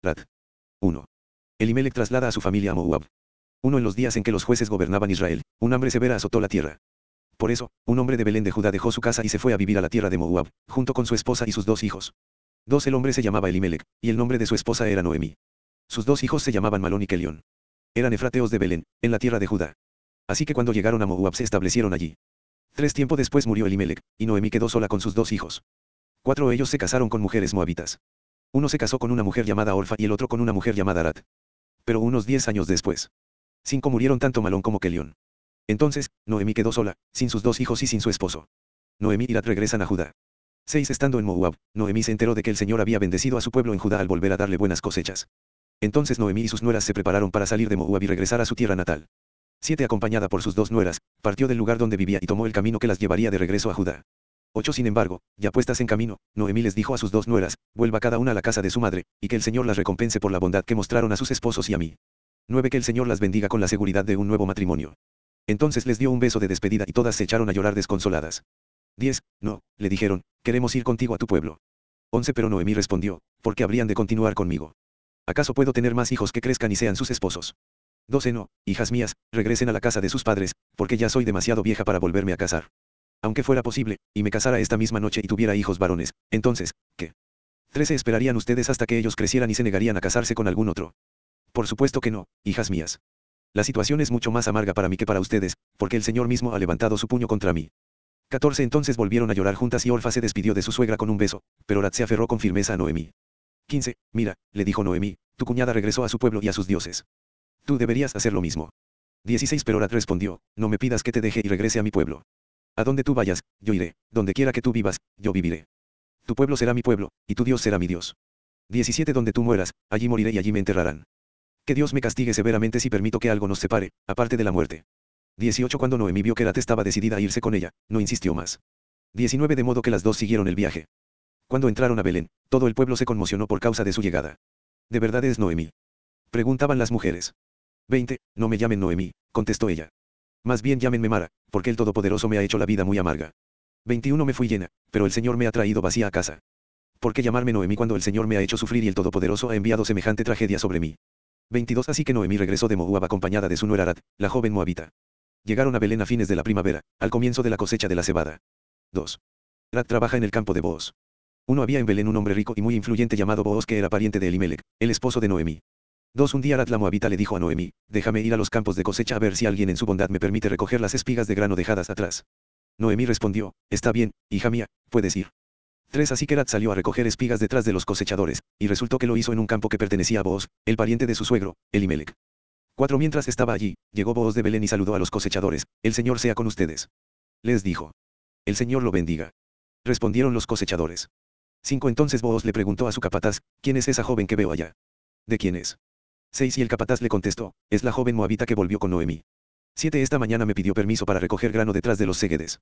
Rat. 1. Elimelech traslada a su familia a Moab. Uno en los días en que los jueces gobernaban Israel, un hambre severa azotó la tierra. Por eso, un hombre de Belén de Judá dejó su casa y se fue a vivir a la tierra de Moab, junto con su esposa y sus dos hijos. Dos el hombre se llamaba Elimelech, y el nombre de su esposa era Noemi. Sus dos hijos se llamaban Malón y Kelión. Eran efrateos de Belén, en la tierra de Judá. Así que cuando llegaron a Moab se establecieron allí. Tres tiempo después murió Elimelech, y Noemi quedó sola con sus dos hijos. Cuatro ellos se casaron con mujeres moabitas. Uno se casó con una mujer llamada Orfa y el otro con una mujer llamada Arat. Pero unos diez años después. Cinco murieron tanto Malón como Kelión. Entonces, Noemí quedó sola, sin sus dos hijos y sin su esposo. Noemí y Rat regresan a Judá. 6. Estando en Moab, Noemí se enteró de que el Señor había bendecido a su pueblo en Judá al volver a darle buenas cosechas. Entonces Noemí y sus nueras se prepararon para salir de Moab y regresar a su tierra natal. 7. Acompañada por sus dos nueras, partió del lugar donde vivía y tomó el camino que las llevaría de regreso a Judá. 8. Sin embargo, ya puestas en camino, Noemí les dijo a sus dos nueras, vuelva cada una a la casa de su madre, y que el Señor las recompense por la bondad que mostraron a sus esposos y a mí. 9. Que el Señor las bendiga con la seguridad de un nuevo matrimonio. Entonces les dio un beso de despedida y todas se echaron a llorar desconsoladas. 10. No, le dijeron, queremos ir contigo a tu pueblo. 11. Pero Noemí respondió, ¿por qué habrían de continuar conmigo? ¿Acaso puedo tener más hijos que crezcan y sean sus esposos? 12. No, hijas mías, regresen a la casa de sus padres, porque ya soy demasiado vieja para volverme a casar. Aunque fuera posible, y me casara esta misma noche y tuviera hijos varones, entonces, ¿qué? 13. Esperarían ustedes hasta que ellos crecieran y se negarían a casarse con algún otro. Por supuesto que no, hijas mías. La situación es mucho más amarga para mí que para ustedes, porque el Señor mismo ha levantado su puño contra mí. 14 Entonces volvieron a llorar juntas y Orfa se despidió de su suegra con un beso, pero Rat se aferró con firmeza a Noemí. 15. Mira, le dijo Noemí, tu cuñada regresó a su pueblo y a sus dioses. Tú deberías hacer lo mismo. 16 Pero Rat respondió, no me pidas que te deje y regrese a mi pueblo. A donde tú vayas, yo iré, donde quiera que tú vivas, yo viviré. Tu pueblo será mi pueblo, y tu Dios será mi Dios. 17 Donde tú mueras, allí moriré y allí me enterrarán. Que Dios me castigue severamente si permito que algo nos separe, aparte de la muerte. 18 Cuando Noemí vio que Rat estaba decidida a irse con ella, no insistió más. 19 De modo que las dos siguieron el viaje. Cuando entraron a Belén, todo el pueblo se conmocionó por causa de su llegada. ¿De verdad es Noemí? Preguntaban las mujeres. 20. No me llamen Noemí, contestó ella. Más bien llámenme Mara, porque el Todopoderoso me ha hecho la vida muy amarga. 21 Me fui llena, pero el Señor me ha traído vacía a casa. ¿Por qué llamarme Noemí cuando el Señor me ha hecho sufrir y el Todopoderoso ha enviado semejante tragedia sobre mí? 22 Así que Noemí regresó de Moab acompañada de su nuera Arat, la joven moabita. Llegaron a Belén a fines de la primavera, al comienzo de la cosecha de la cebada. 2. Rat trabaja en el campo de Boaz. Uno había en Belén un hombre rico y muy influyente llamado Boaz que era pariente de Elimelech, el esposo de Noemí. 2. Un día Rat la moabita le dijo a Noemí, déjame ir a los campos de cosecha a ver si alguien en su bondad me permite recoger las espigas de grano dejadas atrás. Noemí respondió, está bien, hija mía, puedes ir. 3. Así que Rat salió a recoger espigas detrás de los cosechadores, y resultó que lo hizo en un campo que pertenecía a Boaz, el pariente de su suegro, Elimelech. 4. Mientras estaba allí, llegó Boaz de Belén y saludó a los cosechadores, el Señor sea con ustedes. Les dijo. El Señor lo bendiga. Respondieron los cosechadores. 5. Entonces Boaz le preguntó a su capataz, ¿quién es esa joven que veo allá? ¿De quién es? 6. Y el capataz le contestó, es la joven moabita que volvió con Noemí. 7. Esta mañana me pidió permiso para recoger grano detrás de los seguedes.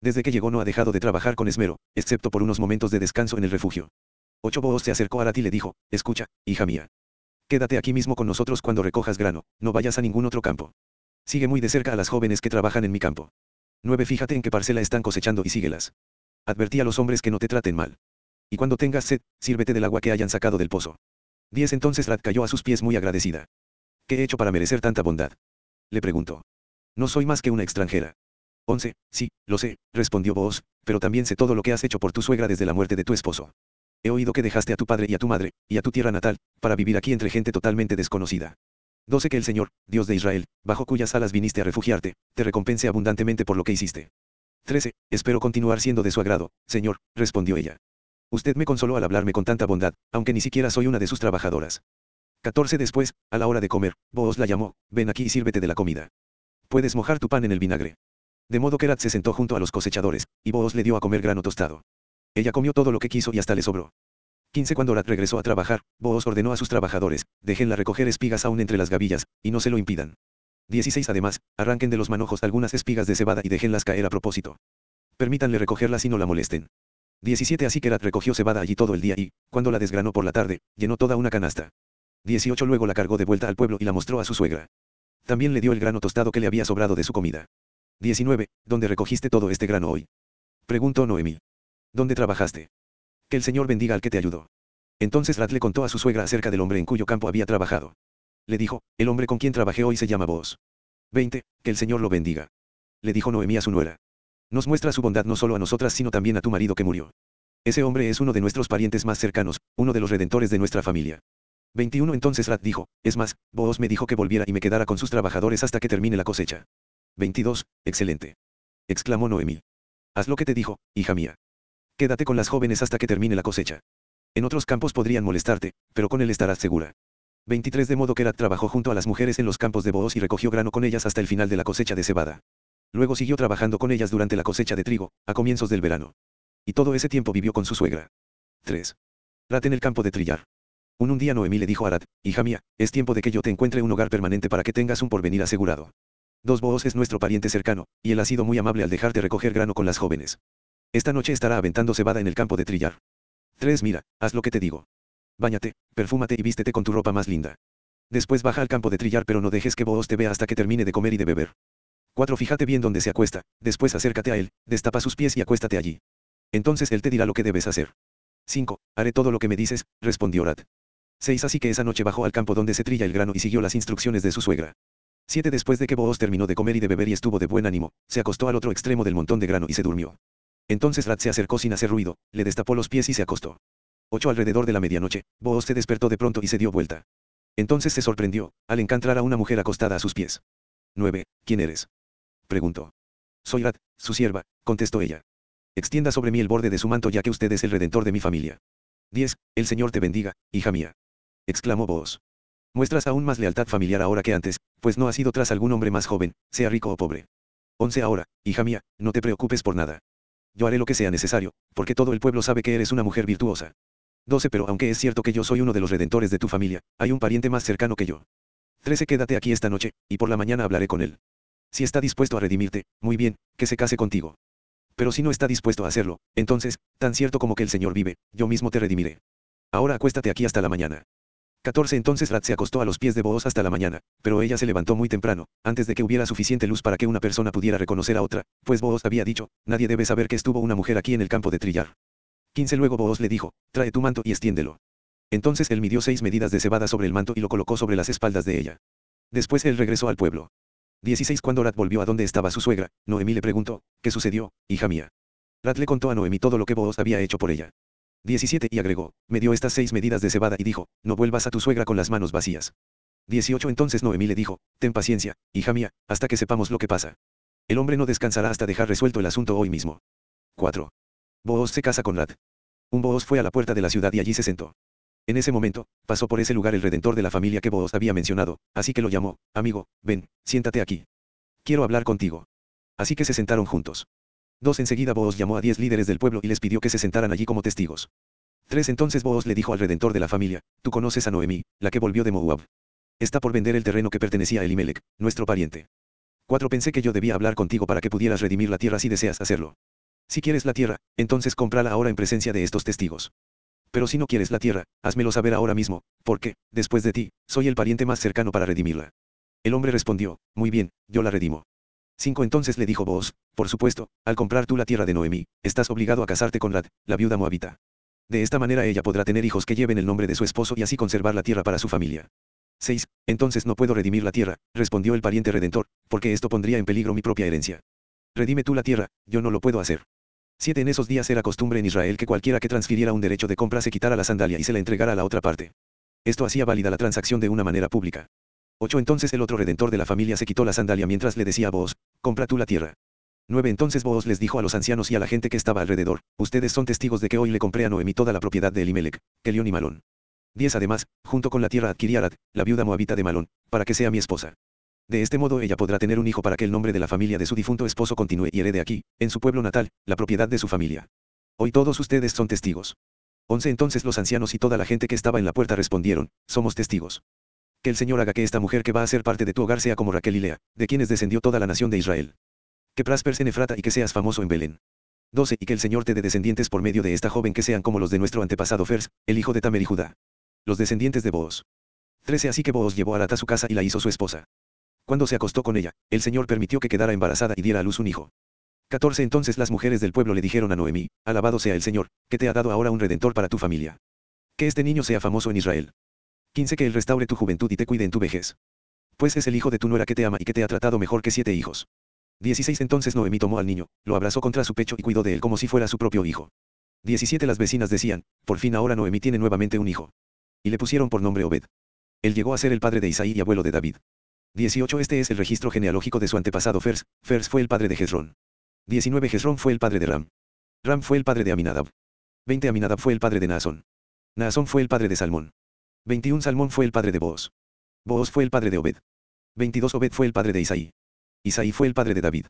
Desde que llegó no ha dejado de trabajar con esmero, excepto por unos momentos de descanso en el refugio. Ocho Boaz se acercó a Arat y le dijo, escucha, hija mía. Quédate aquí mismo con nosotros cuando recojas grano, no vayas a ningún otro campo. Sigue muy de cerca a las jóvenes que trabajan en mi campo. 9. Fíjate en qué parcela están cosechando y síguelas. Advertí a los hombres que no te traten mal. Y cuando tengas sed, sírvete del agua que hayan sacado del pozo. 10. Entonces Rat cayó a sus pies muy agradecida. ¿Qué he hecho para merecer tanta bondad? Le preguntó. No soy más que una extranjera. 11. Sí, lo sé, respondió Boaz, pero también sé todo lo que has hecho por tu suegra desde la muerte de tu esposo. He oído que dejaste a tu padre y a tu madre, y a tu tierra natal, para vivir aquí entre gente totalmente desconocida. 12. Que el Señor, Dios de Israel, bajo cuyas alas viniste a refugiarte, te recompense abundantemente por lo que hiciste. 13. Espero continuar siendo de su agrado, Señor, respondió ella. Usted me consoló al hablarme con tanta bondad, aunque ni siquiera soy una de sus trabajadoras. 14. Después, a la hora de comer, Boaz la llamó, ven aquí y sírvete de la comida. Puedes mojar tu pan en el vinagre. De modo que Rat se sentó junto a los cosechadores, y Boaz le dio a comer grano tostado. Ella comió todo lo que quiso y hasta le sobró. 15 Cuando Rat regresó a trabajar, Boaz ordenó a sus trabajadores, déjenla recoger espigas aún entre las gavillas, y no se lo impidan. 16 Además, arranquen de los manojos algunas espigas de cebada y déjenlas caer a propósito. Permítanle recogerlas y no la molesten. 17 Así que Rat recogió cebada allí todo el día y, cuando la desgranó por la tarde, llenó toda una canasta. 18 Luego la cargó de vuelta al pueblo y la mostró a su suegra. También le dio el grano tostado que le había sobrado de su comida. 19. ¿Dónde recogiste todo este grano hoy? Preguntó Noemí. ¿Dónde trabajaste? Que el Señor bendiga al que te ayudó. Entonces Rat le contó a su suegra acerca del hombre en cuyo campo había trabajado. Le dijo, el hombre con quien trabajé hoy se llama vos. 20. Que el Señor lo bendiga. Le dijo Noemí a su nuera. Nos muestra su bondad no solo a nosotras sino también a tu marido que murió. Ese hombre es uno de nuestros parientes más cercanos, uno de los redentores de nuestra familia. 21 Entonces Rat dijo, es más, vos me dijo que volviera y me quedara con sus trabajadores hasta que termine la cosecha. 22. Excelente. Exclamó Noemí. Haz lo que te dijo, hija mía. Quédate con las jóvenes hasta que termine la cosecha. En otros campos podrían molestarte, pero con él estarás segura. 23 De modo que Rat trabajó junto a las mujeres en los campos de Booz y recogió grano con ellas hasta el final de la cosecha de cebada. Luego siguió trabajando con ellas durante la cosecha de trigo, a comienzos del verano. Y todo ese tiempo vivió con su suegra. 3. Rat en el campo de trillar. Un, un día Noemí le dijo a Rat, hija mía, es tiempo de que yo te encuentre un hogar permanente para que tengas un porvenir asegurado. Dos Booz es nuestro pariente cercano, y él ha sido muy amable al dejarte recoger grano con las jóvenes. Esta noche estará aventando cebada en el campo de trillar. 3. Mira, haz lo que te digo. Báñate, perfúmate y vístete con tu ropa más linda. Después baja al campo de trillar pero no dejes que Boaz te vea hasta que termine de comer y de beber. 4. Fíjate bien dónde se acuesta, después acércate a él, destapa sus pies y acuéstate allí. Entonces él te dirá lo que debes hacer. 5. Haré todo lo que me dices, respondió Rat. 6. Así que esa noche bajó al campo donde se trilla el grano y siguió las instrucciones de su suegra. 7. Después de que Boaz terminó de comer y de beber y estuvo de buen ánimo, se acostó al otro extremo del montón de grano y se durmió. Entonces Rat se acercó sin hacer ruido, le destapó los pies y se acostó. 8 alrededor de la medianoche, Booz se despertó de pronto y se dio vuelta. Entonces se sorprendió, al encontrar a una mujer acostada a sus pies. 9. ¿Quién eres? Preguntó. Soy Rat, su sierva, contestó ella. Extienda sobre mí el borde de su manto ya que usted es el redentor de mi familia. 10. El Señor te bendiga, hija mía. Exclamó Booz. Muestras aún más lealtad familiar ahora que antes, pues no has ido tras algún hombre más joven, sea rico o pobre. 11. Ahora, hija mía, no te preocupes por nada. Yo haré lo que sea necesario, porque todo el pueblo sabe que eres una mujer virtuosa. 12. Pero aunque es cierto que yo soy uno de los redentores de tu familia, hay un pariente más cercano que yo. 13. Quédate aquí esta noche, y por la mañana hablaré con él. Si está dispuesto a redimirte, muy bien, que se case contigo. Pero si no está dispuesto a hacerlo, entonces, tan cierto como que el Señor vive, yo mismo te redimiré. Ahora acuéstate aquí hasta la mañana. 14 Entonces Rat se acostó a los pies de Booz hasta la mañana, pero ella se levantó muy temprano, antes de que hubiera suficiente luz para que una persona pudiera reconocer a otra, pues Booz había dicho, nadie debe saber que estuvo una mujer aquí en el campo de trillar. 15 Luego Booz le dijo, trae tu manto y extiéndelo. Entonces él midió seis medidas de cebada sobre el manto y lo colocó sobre las espaldas de ella. Después él regresó al pueblo. 16 Cuando Rat volvió a donde estaba su suegra, Noemí le preguntó, ¿qué sucedió, hija mía? Rat le contó a Noemí todo lo que Booz había hecho por ella. 17 y agregó, me dio estas seis medidas de cebada y dijo, no vuelvas a tu suegra con las manos vacías. 18 Entonces Noemí le dijo, ten paciencia, hija mía, hasta que sepamos lo que pasa. El hombre no descansará hasta dejar resuelto el asunto hoy mismo. 4. Booz se casa con Rat. Un Booz fue a la puerta de la ciudad y allí se sentó. En ese momento, pasó por ese lugar el redentor de la familia que Booz había mencionado, así que lo llamó, amigo, ven, siéntate aquí. Quiero hablar contigo. Así que se sentaron juntos. Dos enseguida Booz llamó a diez líderes del pueblo y les pidió que se sentaran allí como testigos. Tres entonces Booz le dijo al redentor de la familia, tú conoces a Noemí, la que volvió de Moab. Está por vender el terreno que pertenecía a Elimelech, nuestro pariente. Cuatro pensé que yo debía hablar contigo para que pudieras redimir la tierra si deseas hacerlo. Si quieres la tierra, entonces cómprala ahora en presencia de estos testigos. Pero si no quieres la tierra, házmelo saber ahora mismo, porque, después de ti, soy el pariente más cercano para redimirla. El hombre respondió, muy bien, yo la redimo. 5 Entonces le dijo Booz, por supuesto, al comprar tú la tierra de Noemí, estás obligado a casarte con Rad, la viuda moabita. De esta manera ella podrá tener hijos que lleven el nombre de su esposo y así conservar la tierra para su familia. 6. Entonces no puedo redimir la tierra, respondió el pariente redentor, porque esto pondría en peligro mi propia herencia. Redime tú la tierra, yo no lo puedo hacer. 7. En esos días era costumbre en Israel que cualquiera que transfiriera un derecho de compra se quitara la sandalia y se la entregara a la otra parte. Esto hacía válida la transacción de una manera pública. 8. Entonces el otro redentor de la familia se quitó la sandalia mientras le decía a Booz, compra tú la tierra. 9. Entonces Booz les dijo a los ancianos y a la gente que estaba alrededor, ustedes son testigos de que hoy le compré a Noemí toda la propiedad de Elimelech, Kelión y Malón. 10. Además, junto con la tierra adquirí Arad, la viuda moabita de Malón, para que sea mi esposa. De este modo ella podrá tener un hijo para que el nombre de la familia de su difunto esposo continúe y herede aquí, en su pueblo natal, la propiedad de su familia. Hoy todos ustedes son testigos. 11. Entonces los ancianos y toda la gente que estaba en la puerta respondieron, somos testigos. Que el Señor haga que esta mujer que va a ser parte de tu hogar sea como Raquel y Lea, de quienes descendió toda la nación de Israel. Que prosperes en Efrata y que seas famoso en Belén. 12. Y que el Señor te dé descendientes por medio de esta joven que sean como los de nuestro antepasado Fers, el hijo de Tamer y Judá. Los descendientes de Booz. 13. Así que Booz llevó a Arat a su casa y la hizo su esposa. Cuando se acostó con ella, el Señor permitió que quedara embarazada y diera a luz un hijo. 14. Entonces las mujeres del pueblo le dijeron a Noemí, Alabado sea el Señor, que te ha dado ahora un redentor para tu familia. Que este niño sea famoso en Israel. 15. Que él restaure tu juventud y te cuide en tu vejez. Pues es el hijo de tu nuera que te ama y que te ha tratado mejor que siete hijos. 16. Entonces Noemí tomó al niño, lo abrazó contra su pecho y cuidó de él como si fuera su propio hijo. 17. Las vecinas decían, por fin ahora Noemí tiene nuevamente un hijo. Y le pusieron por nombre Obed. Él llegó a ser el padre de Isaí y abuelo de David. 18. Este es el registro genealógico de su antepasado Fers. Fers fue el padre de Jezrón. 19. Jezrón fue el padre de Ram. Ram fue el padre de Aminadab. 20. Aminadab fue el padre de Naasón. Naasón fue el padre de Salmón. 21. Salmón fue el padre de Booz. Booz fue el padre de Obed. 22. Obed fue el padre de Isaí. Isaí fue el padre de David.